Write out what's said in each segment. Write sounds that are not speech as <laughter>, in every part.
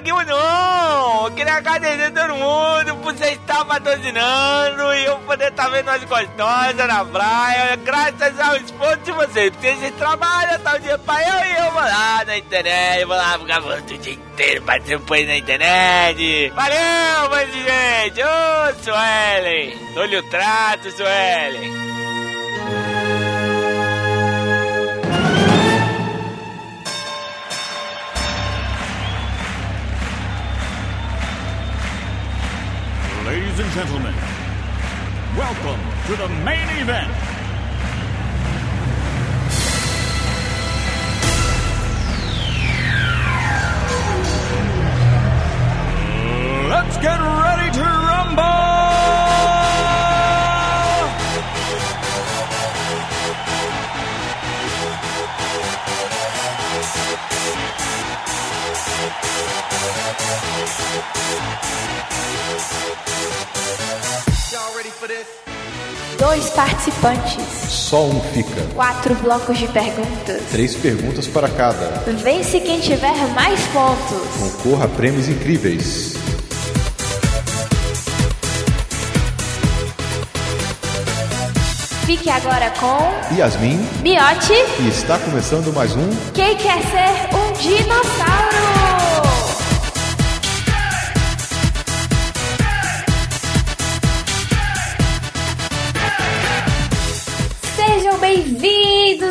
paguinho não! Eu queria agradecer todo mundo por você estar patrocinando e eu poder estar vendo as gostosas na praia, graças ao esforço de vocês. Porque vocês trabalham, tá o dia pra eu e eu vou lá na internet, vou lá ficar o dia inteiro, participando na internet. Valeu, mas gente! Ô, Suelen! Dou-lhe o trato, Suelen! Ladies and gentlemen, welcome to the main event. Dois participantes. Só um fica. Quatro blocos de perguntas. Três perguntas para cada. Vence quem tiver mais pontos. Concorra a prêmios incríveis. Fique agora com Yasmin, Miote. e está começando mais um Quem quer ser um dinossauro?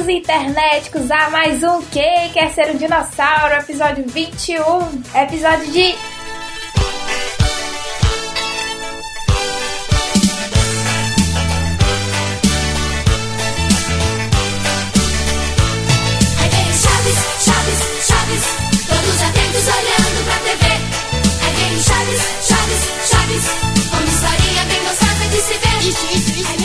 Internéticos, a mais um Quem quer ser um dinossauro, episódio 21, episódio de Chaves, Chaves, Chaves, uma historinha bem gostosa de se ver.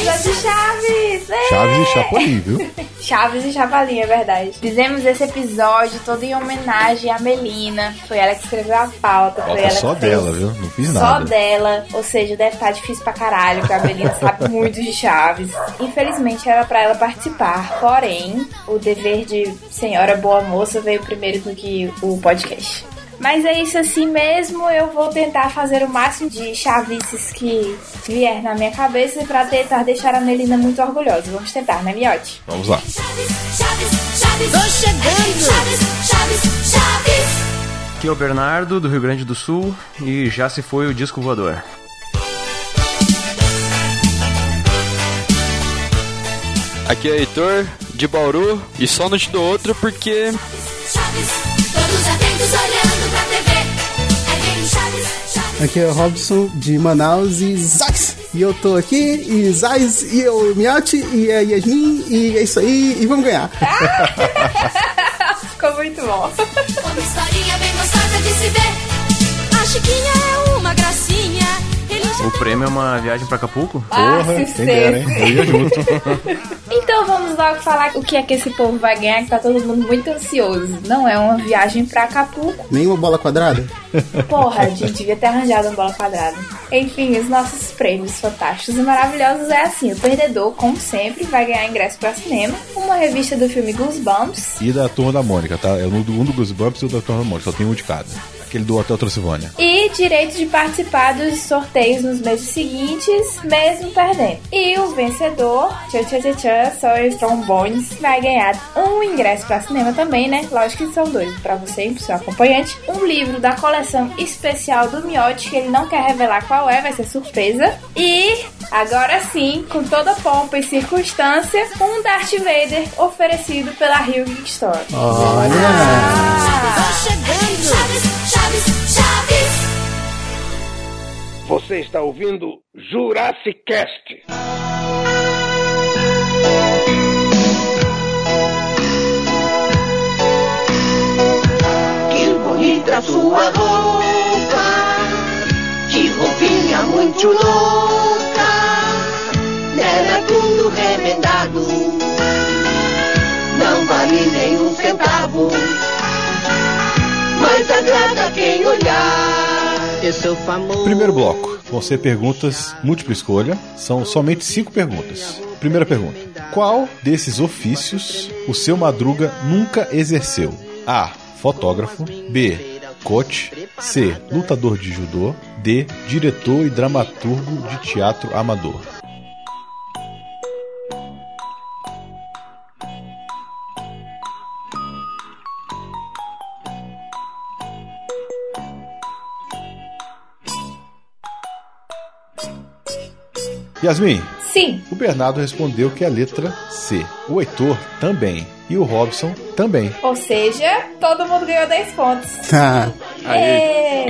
De Chaves! Ê! Chaves e Chapolin, viu? <laughs> Chaves e Chavalinha, é verdade. Fizemos esse episódio todo em homenagem à Melina. Foi ela que escreveu a pauta. Foi ela só dela, viu? Não fiz Só nada. dela, ou seja, deve estar difícil pra caralho, porque a Melina <laughs> sabe muito de Chaves. Infelizmente era pra ela participar, porém, o dever de senhora boa moça veio primeiro do que o podcast. Mas é isso assim mesmo, eu vou tentar fazer o máximo de chavices que vier na minha cabeça pra tentar deixar a Melina muito orgulhosa. Vamos tentar, né, Miote? Vamos lá. Chaves, Chaves, Chaves. Tô chegando. Chaves, Chaves, Chaves. Aqui é o Bernardo, do Rio Grande do Sul, e já se foi o disco voador. Aqui é Heitor, de Bauru, e só não te dou outro porque Chaves, todos atentos olhando Aqui é o Robson de Manaus e Zais. E eu tô aqui, e Zais, e eu, Miotti, e a Yasmin, e é isso aí, e vamos ganhar. <laughs> Ficou muito bom. Uma historinha bem gostosa de se ver. A Chiquinha é uma gracinha. O prêmio é uma viagem pra Acapulco? Porra, Ah, se quem dera, hein? Eu ia junto. <laughs> Então vamos logo falar o que é que esse povo vai ganhar, que tá todo mundo muito ansioso. Não é uma viagem pra Acapulco. Nenhuma bola quadrada? Porra, a gente devia ter arranjado uma bola quadrada. Enfim, os nossos prêmios fantásticos e maravilhosos é assim: o perdedor, como sempre, vai ganhar ingresso pra cinema, uma revista do filme Goosebumps E da Turma da Mônica, tá? É um do, um Goosebumps e o da Turma da Mônica. Só tem um de cada. Aquele do Hotel Transilvânia. e direito de participar dos sorteios nos meses seguintes, mesmo perdendo. E o vencedor, tchan tchan tchan tchan, só os trombones, vai ganhar um ingresso pra cinema também, né? Lógico que são dois, pra você e pro seu acompanhante. Um livro da coleção especial do Miotti, que ele não quer revelar qual é, vai ser surpresa. E agora sim, com toda pompa e circunstância, um Darth Vader oferecido pela Rio Geek Store. Olha! Tô chegando. Chaves, Chaves, Chaves. Você está ouvindo Jurassic Cast. Sua roupa, que roupinha muito louca, nela tudo remendado, não vale nem um centavo, mas agrada quem olhar. É o famoso. Primeiro bloco. Vão ser perguntas múltipla escolha. São somente cinco perguntas. Primeira pergunta. Qual desses ofícios o seu Madruga nunca exerceu? A. Fotógrafo. B. coach. C. Lutador de judô. D. Diretor e dramaturgo de teatro amador. Yasmin, Sim. o Bernardo respondeu que é a letra C. O Heitor também. E o Robson também. Ou seja, todo mundo ganhou 10 pontos. Ah, <laughs> Ê,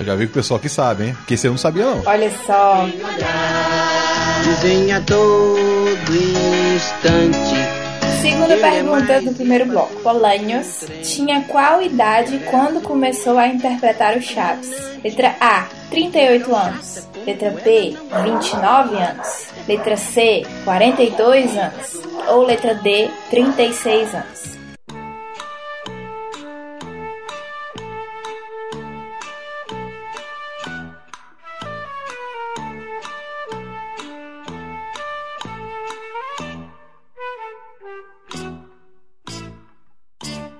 Eu já vi que o pessoal aqui sabe, hein? Porque você não sabia, não. Olha só. Desenha todo instante. Segunda pergunta do primeiro bloco. Bolanhos tinha qual idade quando começou a interpretar o Chaves? Letra A, 38 anos. Letra B, 29 anos. Letra C, 42 anos. Ou letra D, 36 anos.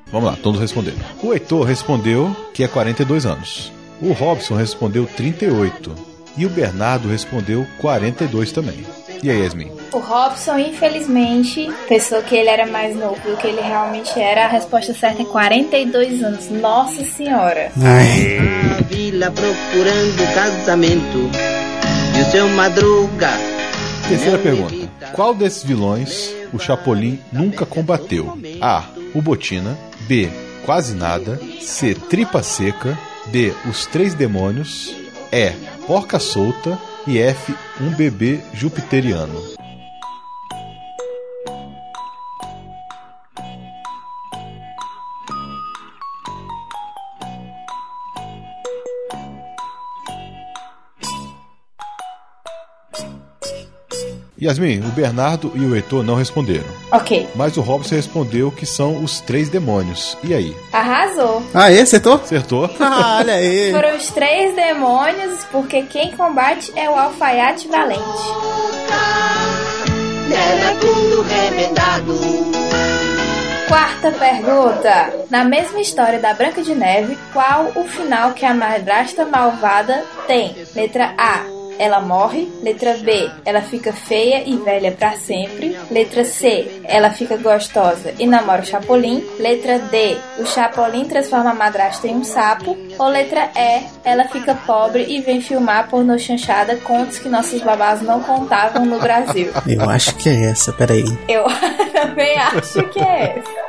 Vamos lá, todos responderam. O Heitor respondeu que é 42 anos. O Robson respondeu 38. E o Bernardo respondeu 42 também. E aí, Yasmin? O Robson, infelizmente, pensou que ele era mais novo do que ele realmente era. A resposta certa é 42 anos. Nossa Senhora. ai. A vila procurando casamento. E o seu madruga. Terceira pergunta. Qual desses vilões o Chapolin nunca combateu? A. O Botina. B. Quase nada. C. Tripa seca. D. Os três demônios. E. Porca solta. E F. Um bebê jupiteriano. Yasmin, o Bernardo e o Heitor não responderam. Ok, Mas o Robson respondeu que são os três demônios. E aí? arrasou. Aí, acertou? Acertou? <laughs> Ah, olha aí. Foram os três demônios, porque quem combate é o alfaiate valente. Quarta pergunta. Na mesma história da Branca de Neve, qual o final que a madrasta malvada tem? Letra A. Ela morre. Letra B. Ela fica feia e velha pra sempre. Letra C. Ela fica gostosa e namora o Chapolin. Letra D. O Chapolin transforma a madrasta em um sapo. Ou letra E. Ela fica pobre e vem filmar pornô chanchada contos que nossos babás não contavam no Brasil. Eu acho que é essa, peraí. Eu <laughs> também acho que é essa.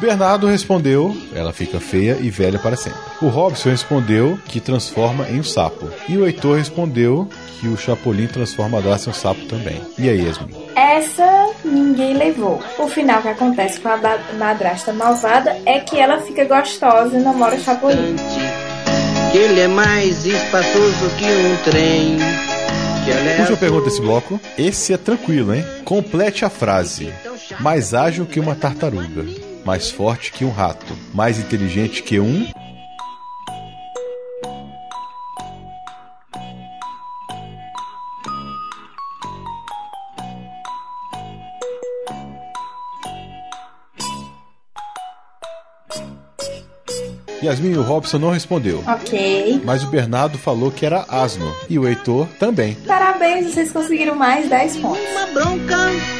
Bernardo respondeu, ela fica feia e velha para sempre. O Robson respondeu que transforma em um sapo. E o Heitor respondeu que o Chapolin transforma a Darcy em um sapo também. E aí, Yasmin? Essa ninguém levou. O final que acontece com a madrasta malvada é que ela fica gostosa e namora o Chapolin. Ele é mais espaçoso que um trem. É Última pergunta desse bloco. Esse é tranquilo, hein? Complete a frase. Mais ágil que uma tartaruga. Mais forte que um rato. Mais inteligente que um. Yasmin e o Robson não respondeu. Ok. Mas o Bernardo falou que era asno. E o Heitor também. Parabéns, vocês conseguiram mais 10 pontos. uma bronca.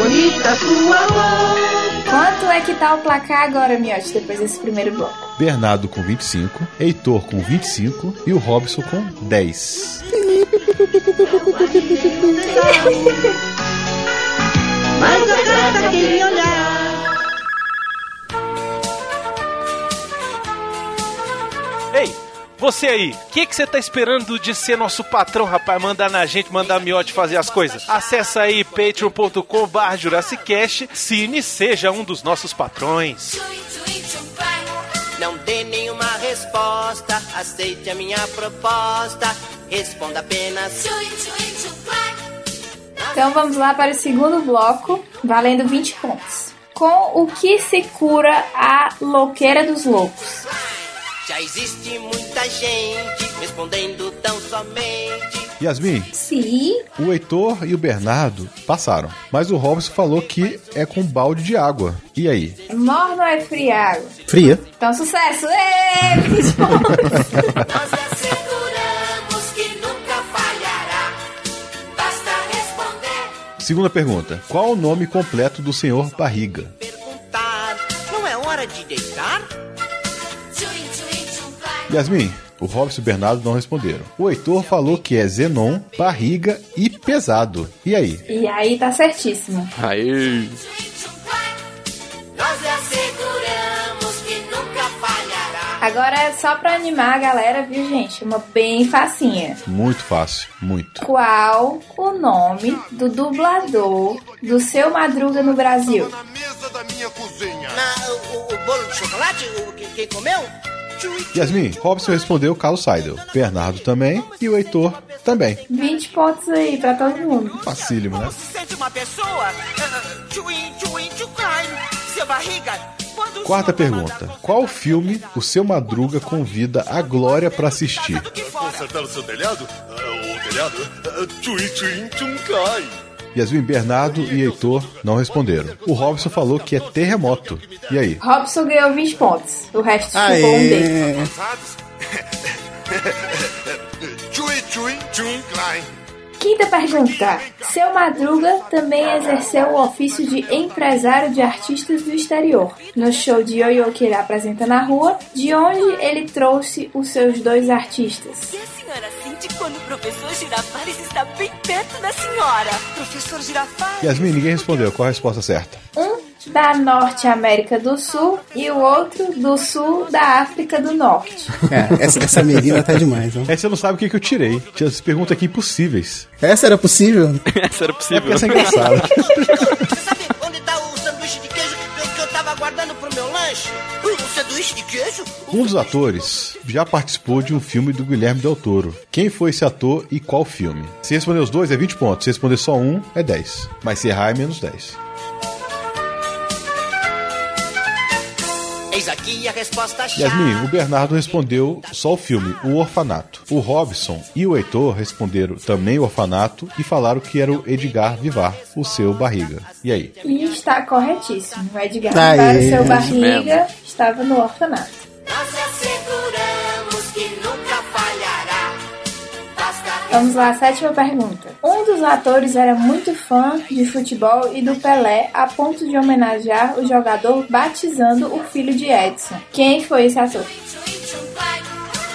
Bonita sua voz. Quanto é que tá o placar agora, Miotti, depois desse primeiro bloco? Bernardo com 25, Heitor com 25 e o Robson com 10. Mas agrada aquele olhar. Ei, você aí, o que que você tá esperando de ser nosso patrão, rapaz? Mandar na gente, mandar a miote fazer as coisas? Acesse aí patreon.com barra Jurassicast, cine seja um dos nossos patrões. Não dê nenhuma resposta, aceite a minha proposta. Responda apenas. Então vamos lá para o segundo bloco, valendo 20 pontos. Com o que se cura a louqueira dos loucos? Já existe muita gente respondendo tão somente. Yasmin, Sim. o Heitor e o Bernardo passaram, mas o Robson falou que é com balde de água. E aí? Morno é friago. Fria. Então, sucesso! Ê, 20 pontos. Nós asseguramos que nunca falhará. Basta responder. Segunda pergunta: Qual o nome completo do senhor Barriga? Perguntar, não é hora de deitar? Yasmin, o Robson e o Bernardo não responderam. O Heitor falou que é Zenon, barriga e pesado. E aí? E aí tá certíssimo. Aí. Agora é só pra animar a galera, viu, gente? Uma bem facinha. Muito fácil, muito. Qual o nome do dublador do Seu Madruga no Brasil? Na, o, o bolo de chocolate? O, que- quem comeu? Yasmin, Robson respondeu Carlos Seidel. Bernardo também e o Heitor também. 20 pontos aí pra todo mundo. Facílimo, né? Quando Quarta pergunta: Qual filme o seu Madruga convida a Glória pra assistir? Consertar o seu telhado? Ah, o telhado? Ah, Tchui, tchui, tchum, cai. Yasmin, Bernardo e Heitor não responderam. O Robson falou que é terremoto. E aí? Robson ganhou 20 pontos. O resto ficou um dele. Aê. Cai. Quinta pergunta. Seu Madruga também exerceu o ofício de empresário de artistas do exterior. No show de Yo-Yo que ele apresenta na rua, de onde ele trouxe os seus dois artistas. E a senhora sente quando o professor Girafales está bem perto da senhora? Professor Girafales? Yasmin, ninguém respondeu. Qual a resposta certa? Um da Norte América do Sul e o outro do Sul da África do Norte. É, essa, essa menina tá demais, ó. Aí você não sabe o que, que eu tirei. Tinha as perguntas aqui impossíveis. Essa era possível? <laughs> Essa era É possível. porque essa é engraçada. Você <laughs> sabe onde tá o sanduíche de queijo que eu, tava guardando pro meu lanche? O sanduíche de queijo? Um dos atores já participou de um filme do Guilherme Del Toro. Quem foi esse ator e qual filme? Se responder os dois, é 20 pontos. Se responder só um, é 10. Mas se errar, é menos 10. Aqui a resposta chave. Yasmin, o Bernardo respondeu só o filme, O Orfanato. O Robson e o Heitor responderam também o Orfanato e falaram que era o Edgar Vivar, o seu barriga. E aí? E está corretíssimo. O Edgar Aê. para o seu barriga estava no orfanato. Vamos lá, sétima pergunta. Um dos atores era muito fã de futebol e do Pelé a ponto de homenagear o jogador batizando o filho de Edson. Quem foi esse ator?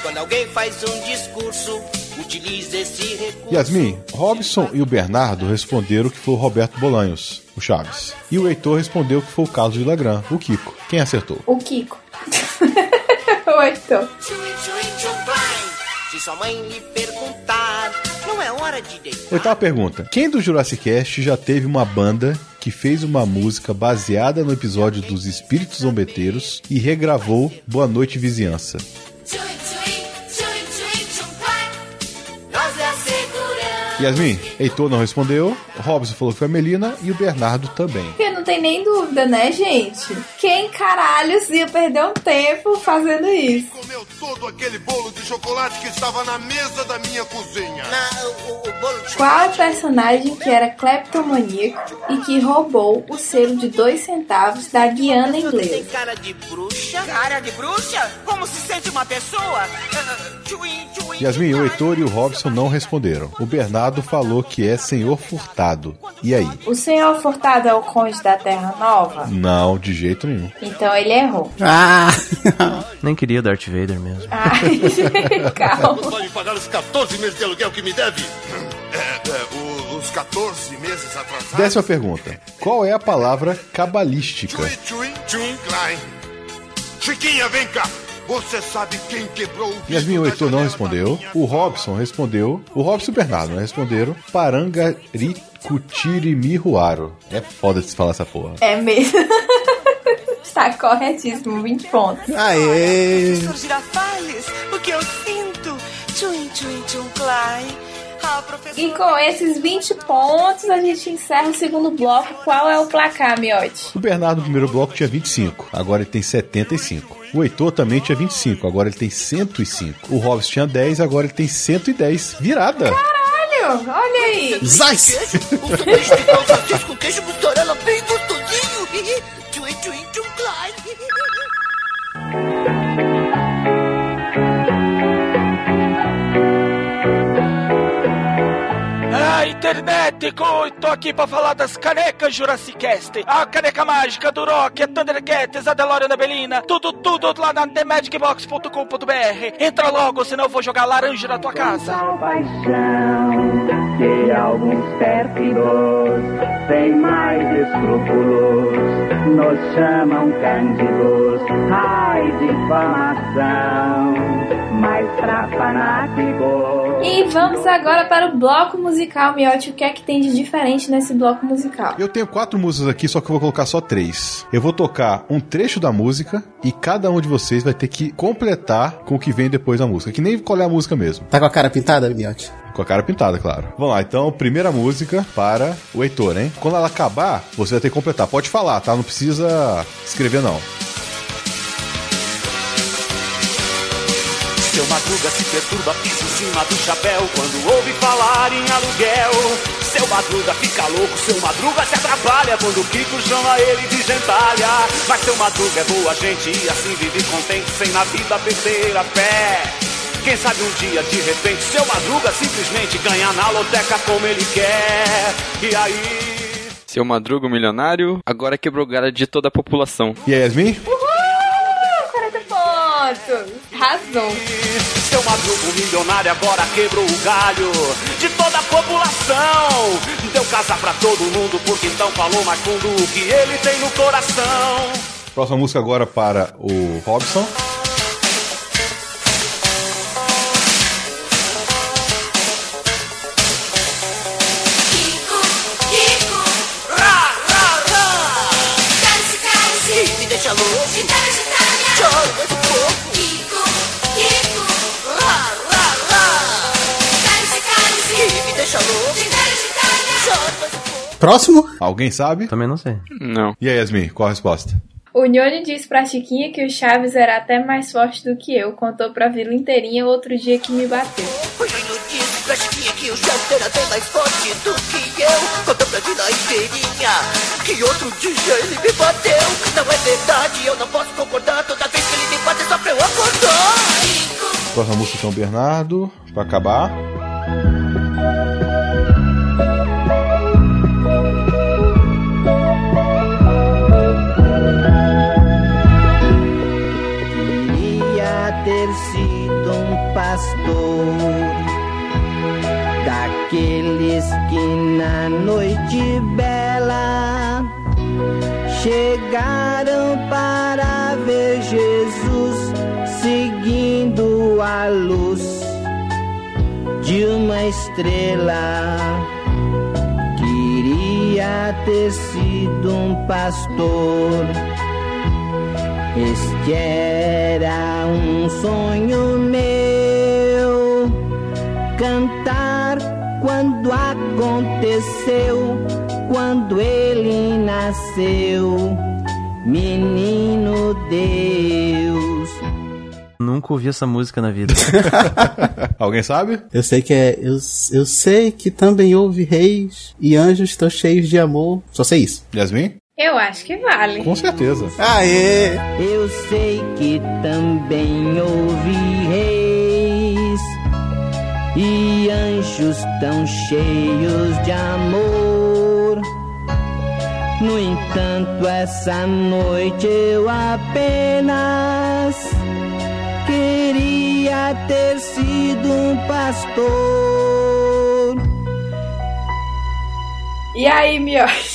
Quando alguém faz um discurso, utiliza esse recurso. Yasmin, Robson e o Bernardo responderam que foi o Roberto Bolanhos, o Chaves. E o Heitor respondeu que foi o Carlos de Lagran, o Kiko. Quem acertou? O Kiko. <laughs> o Heitor. Se sua mãe lhe perguntar, não é hora de deitar. Oitava pergunta. Quem do Jurassic Cast já teve uma banda que fez uma música baseada no episódio dos Espíritos Zombeteiros e regravou Boa Noite Vizinhança? Asseguramos. Yasmin, Heitor não respondeu, Robson falou que foi a Melina e o Bernardo também. Porque não tem nem dúvida, né, gente? Quem caralhos ia perder um tempo fazendo isso? Todo aquele bolo de chocolate que estava na mesa da minha cozinha. Na, o, o bolo de Qual personagem que era cleptomaníaco e que roubou o selo de dois centavos da Guiana Tem inglesa? cara de bruxa? Cara de bruxa? Como se sente uma pessoa? <laughs> Yasmin, o Heitor e o Robson não responderam. O Bernardo falou que é Senhor Furtado. E aí? O senhor Furtado é o conde da Terra Nova? Não, de jeito nenhum. Então ele errou. Ah! <laughs> Nem queria Darth Vader mesmo. Ai, <laughs> calma. Me pagar os 14 meses de aluguel que me deve? É, é, os 14 meses atrasados. Décima pergunta. Qual é a palavra cabalística? Tchui, tchui, tchum, cai. Chiquinha, vem cá. Você sabe quem quebrou o Yasmin o vidro da Heitor não respondeu. O Robson respondeu. O Robson e o Bernardo não responderam. Parangaricutirimiraruaro. É foda de se falar essa porra. É mesmo. <laughs> Está corretíssimo, 20 pontos. Aê! Professor Girafales, o que eu sinto? Tchuim, tchuim, tchum, clai. Ah. E com esses 20 pontos, a gente encerra o segundo bloco. Qual é o placar, Miote? O Bernardo no primeiro bloco tinha 25, agora ele tem 75. O Heitor também tinha 25, agora ele tem 105. O Robson tinha 10, agora ele tem 110. Virada! Caralho, olha aí. Zais! <laughs> O queijo internet, tô aqui pra falar das canecas Jurassic Cast. A caneca mágica do Rock, a Thundercats, a DeLorean da Belina. Tudo, tudo lá na TheMagicBox.com.br. Entra logo, senão eu vou jogar laranja na tua casa. paixão de alguns pérfidos, sem mais escrúpulos, nos chamam cândidos, ai difamação, mas pra fanáticos. E vamos agora para o bloco musical, Miote. O que é que tem de diferente nesse bloco musical? Eu tenho quatro músicas aqui, só que eu vou colocar só três. Eu vou tocar um trecho da música e cada um de vocês vai ter que completar com o que vem depois da música. Que nem qual é a música mesmo. Tá com a cara pintada, Miote? Com a cara pintada, claro. Vamos lá, então, primeira música para o Heitor, hein? Quando ela acabar, você vai ter que completar. Pode falar, tá? Não precisa escrever, não. Madruga se perturba, pisa em cima do chapéu quando ouve falar em aluguel. Seu Madruga fica louco, seu Madruga se atrapalha quando o Kiko chama ele de gentalha. Mas seu Madruga é boa gente e assim vive contente, sem na vida perder a fé. Quem sabe um dia, de repente, seu Madruga simplesmente ganha na loteca como ele quer. E aí. Seu Madruga, o milionário, agora quebrou o galho de toda a população. E aí, Yasmin? Uhul! 40 pontos! Razão! Seu Madruga, o milionário, agora quebrou o galho de toda a população. Deu casa pra todo mundo, porque então falou mais fundo o que ele tem no coração. Próxima música agora para o Robson. Próximo? Alguém sabe? Também não sei. Não. E aí, Yasmin, qual a resposta? O Nhone disse pra Chiquinha que o Chaves era até mais forte do que eu. Contou pra vila inteirinha outro dia que me bateu. O Júnior disse pra Chiquinha que o Chaves era bem mais forte do que eu. Contou pra vida inteirinha que outro dia ele me bateu. Não é verdade, eu não posso concordar. Toda vez que ele me bate só pra eu acordar. Próxima música então, Bernardo, pra acabar. Pastor daqueles que na noite bela chegaram para ver Jesus seguindo a luz de uma estrela. Queria ter sido um pastor. Este era um sonho meu. Cantar quando aconteceu, quando ele nasceu, menino Deus. Nunca ouvi essa música na vida. <laughs> Alguém sabe? Eu sei que é. Eu, eu sei que também houve reis e anjos estão cheios de amor. Só sei isso. Yasmin? Eu acho que vale. Com certeza. Aê! Eu sei que também houve reis e anjos tão cheios de amor. No entanto, essa noite eu apenas queria ter sido um pastor. E aí, Miote?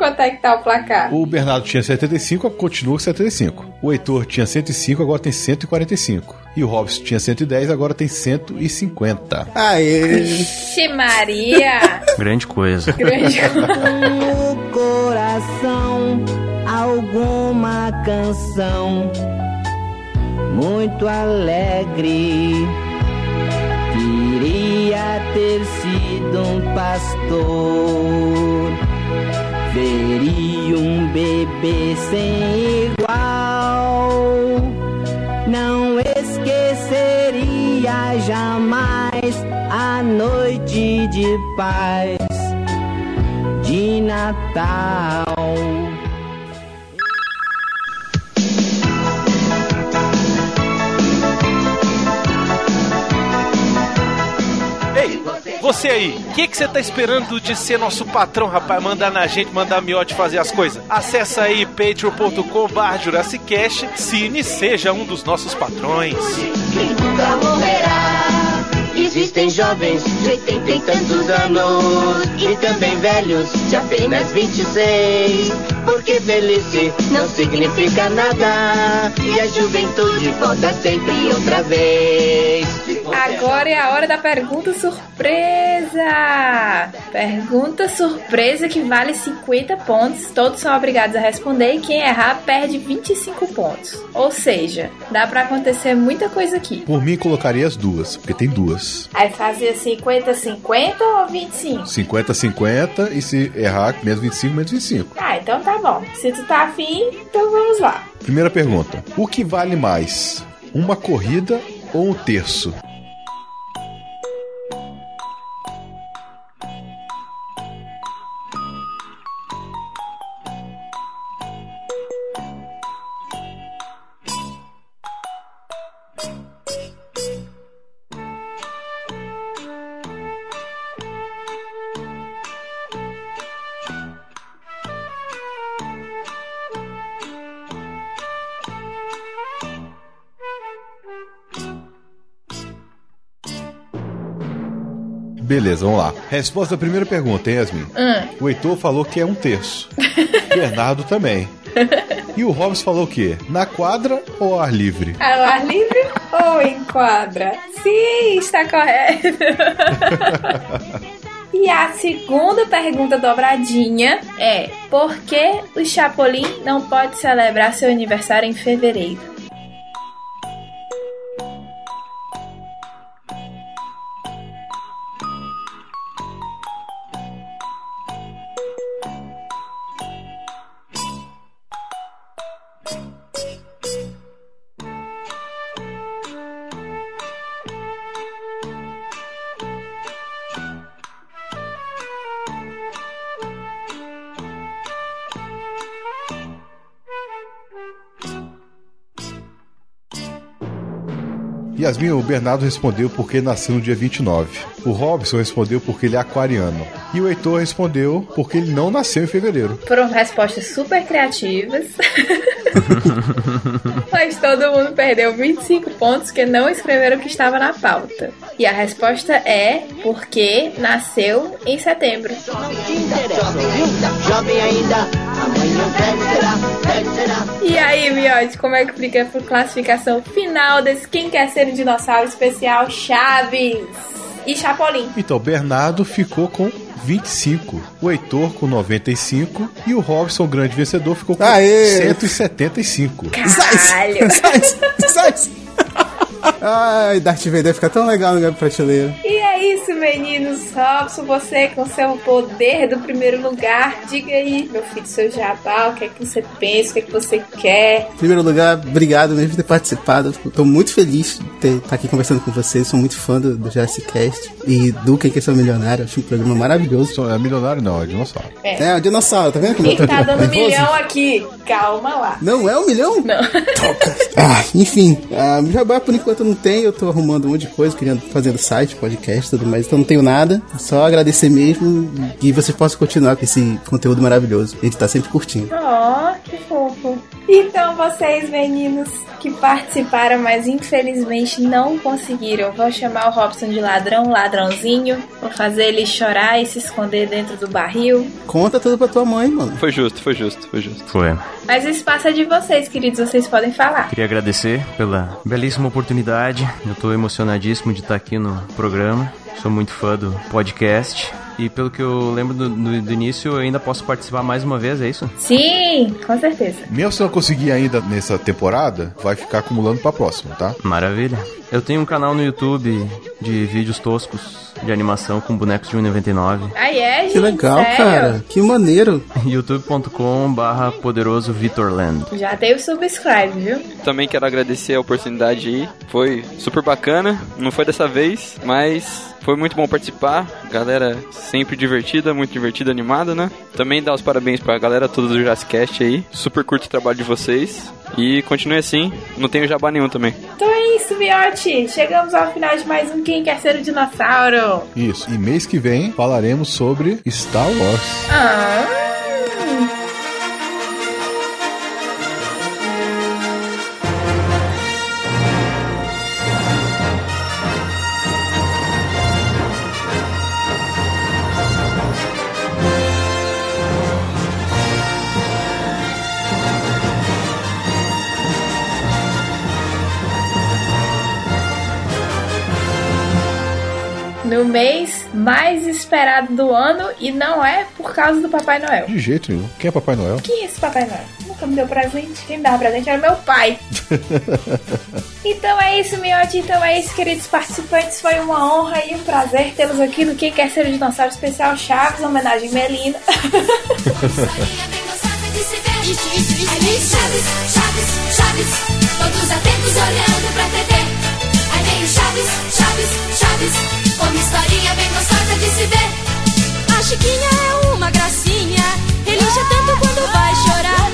Quanto é que tá o placar? O Bernardo tinha 75, continua com 75. O Heitor tinha 105, agora tem 145. E o Robson tinha 110, agora tem 150. Aê! Ixi, Maria! <laughs> Grande coisa. Grande <laughs> no coração alguma canção muito alegre. Queria ter sido um pastor, veria um bebê sem igual. Não esqueceria jamais a noite de paz de Natal. Você aí, o que que você tá esperando de ser nosso patrão, rapaz? Mandar na gente, mandar miote fazer as coisas? Acesse aí patreon.com.br Jurassicast, Cine seja um dos nossos patrões. nunca morrerá. Existem jovens de oitenta e tantos anos e também velhos de apenas 26. Porque velhice não significa nada e a juventude volta sempre outra vez. Agora é a hora da pergunta surpresa! Pergunta surpresa que vale 50 pontos. Todos são obrigados a responder e quem errar perde 25 pontos. Ou seja, dá pra acontecer muita coisa aqui. Por mim, colocaria as duas, porque tem duas. Aí fazia 50-50 ou 25? 50-50 e se errar, menos 25, menos 25. Ah, então tá bom. Se tu tá afim, então vamos lá. Primeira pergunta: O que vale mais? Uma corrida ou um terço? Beleza, vamos lá. Resposta à primeira pergunta, hein, Yasmin? Hum. O Heitor falou que é um terço. <laughs> Bernardo também. E o Robson falou o quê? Na quadra ou ao ar livre? Ao ar livre ou em quadra? Sim, está correto. <laughs> E a segunda pergunta dobradinha é: por que o Chapolin não pode celebrar seu aniversário em fevereiro? Yasmin, o Bernardo respondeu porque nasceu no dia 29. O Robson respondeu porque ele é aquariano. E o Heitor respondeu porque ele não nasceu em fevereiro. Foram respostas super criativas. <laughs> Mas todo mundo perdeu 25 pontos que não escreveram o que estava na pauta. E a resposta é porque nasceu em setembro. Jovem ainda, amanhã velho será, velho será. E aí, Miote, como é que fica a classificação final desse Quem Quer Ser um Dinossauro especial Chaves e Chapolin? Então, o Bernardo ficou com 25, o Heitor com 95 e o Robson, grande vencedor, ficou com Aê! 175. Caralho! Ai, Darth Vader fica tão legal no prateleira. E é isso, meninos. Robson, você com seu poder do primeiro lugar, diga aí, meu filho, seu jabá, o que é que você pensa, o que é que você quer. Em primeiro lugar, obrigado mesmo por ter participado. Tô muito feliz de ter- estar aqui conversando com vocês. Sou muito fã do, do Jurassic Cast e do Quem Quer Ser um Milionário. Acho um programa maravilhoso. É milionário não, é dinossauro. É. É, o dinossauro, tá vendo como Quem tá dando nervoso? milhão aqui? Calma lá. Não é um milhão? Não. Ah, enfim, ah, jabá por enquanto eu não tenho, eu tô arrumando um monte de coisa, querendo fazendo site, podcast tudo mais, então não tenho nada. Só agradecer mesmo e vocês possam continuar com esse conteúdo maravilhoso. A gente tá sempre curtindo. Oh, que fofo. Então, vocês, meninos que participaram, mas infelizmente não conseguiram, vou chamar o Robson de ladrão, ladrãozinho. Vou fazer ele chorar e se esconder dentro do barril. Conta tudo pra tua mãe, mano. Foi justo, foi justo, foi justo. Foi. Mas o espaço é de vocês, queridos, vocês podem falar. Queria agradecer pela belíssima oportunidade. Eu tô emocionadíssimo de estar aqui no programa. Sou muito fã do podcast. E pelo que eu lembro do, do- do início, eu ainda posso participar mais uma vez, é isso? Sim, com certeza. Mesmo se não conseguir ainda nessa temporada, vai ficar acumulando pra próxima, tá? Maravilha. Eu tenho um canal no YouTube de vídeos toscos de animação com bonecos de 1,99. Aí é, gente. Que legal, sério? cara. Que maneiro. youtube.com barra poderoso Vitorland. Já tem o subscribe, viu? Também quero agradecer a oportunidade aí. Foi super bacana. Não foi dessa vez, mas foi muito bom participar. Galera sempre divertida, muito divertida, animada, né? Também dar os parabéns pra galera toda do Jurassic Cast aí. Super curto o trabalho de vocês. E continue assim. Não tenho jabá nenhum também. Então é isso, Miote. Chegamos ao final de mais um Quem Quer Ser o Dinossauro. Isso. E mês que vem falaremos sobre Star Wars. Ah. Mais esperado do ano e não é por causa do Papai Noel. De jeito nenhum. Quem é Papai Noel? Quem é esse Papai Noel? Nunca me deu presente. Quem me dava presente era meu pai. Então é isso, Miote. Então é isso, queridos participantes. Foi uma honra e um prazer tê-los aqui no Quem Quer Ser o Dinossauro Especial Chaves, homenagem Melina. Chaves, Chaves, Chaves, todos atentos olhando pra TV. Aí vem o Chaves, Chaves, Chaves, uma historinha bem gostosa de se ver. A Chiquinha é uma gracinha, ele já tanto quando vai chorar.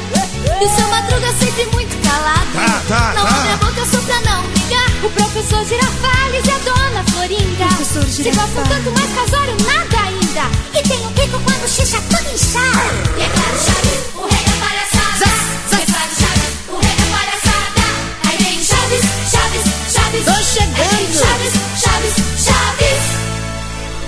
E o seu Madruga sempre muito calado, Tá, tá, não tá. abre a boca só pra não brigar. O professor Girafales e a dona Florinda se gostam tanto, mas casório nada ainda. E tem um pico quando xixa tudo inchado.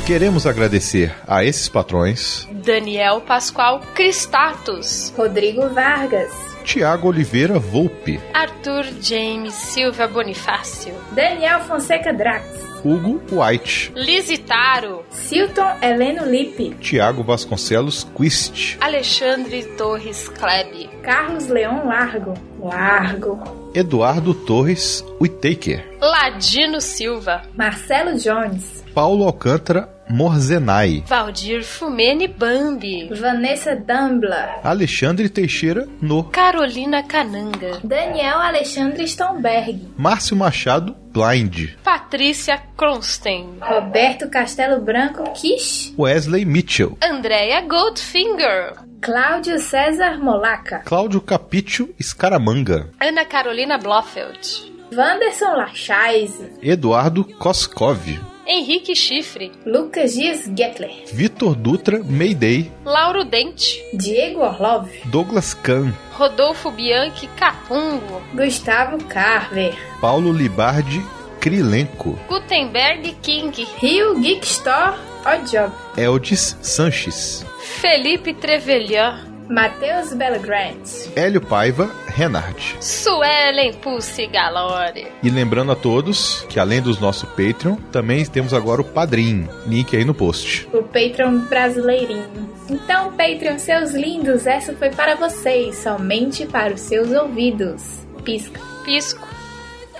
Queremos agradecer a esses patrões: Daniel Pascoal Cristatus, Rodrigo Vargas, Tiago Oliveira Volpe, Arthur James Silva Bonifácio, Daniel Fonseca Drax, Hugo White, Lisitaro, Silton Heleno Lippe, Tiago Vasconcelos Quist, Alexandre Torres Klebe, Carlos Leão Largo, Largo, Eduardo Torres Whittaker, Ladino Silva, Marcelo Jones, Paulo Alcântara Morzenai, Valdir Fumene Bambi, Vanessa Dumbla, Alexandre Teixeira No, Carolina Cananga, Daniel Alexandre Stomberg, Márcio Machado Blind, Patrícia Kronstein, Roberto Castelo Branco Kish, Wesley Mitchell, Andrea Goldfinger, Cláudio César Molaca, Cláudio Capício Escaramanga, Ana Carolina Blofeld, Wanderson Lachaise, Eduardo Koskov, Henrique Chifre, Lucas Dias Gettler, Vitor Dutra Mayday, Lauro Dente, Diego Orlov, Douglas Kahn, Rodolfo Bianchi Capungo, Gustavo Carver, Paulo Libardi Krilenko, Gutenberg King, Rio Geek Store Oddjob, Eldis Sanches, Felipe Trevelyan, Matheus Belgrant, Hélio Paiva Renard. Suelen Pulse Galore. E lembrando a todos que além dos nosso Patreon, também temos agora o Padrim, link aí no post. o Patreon brasileirinho. Então, Patreon, seus lindos, essa foi para vocês, somente para os seus ouvidos. Pisca. Pisco.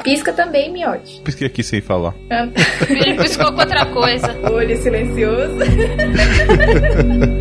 Pisca também, miote. Pisquei aqui sem falar. <laughs> Ele piscou com outra coisa. <laughs> Olho silencioso. <laughs>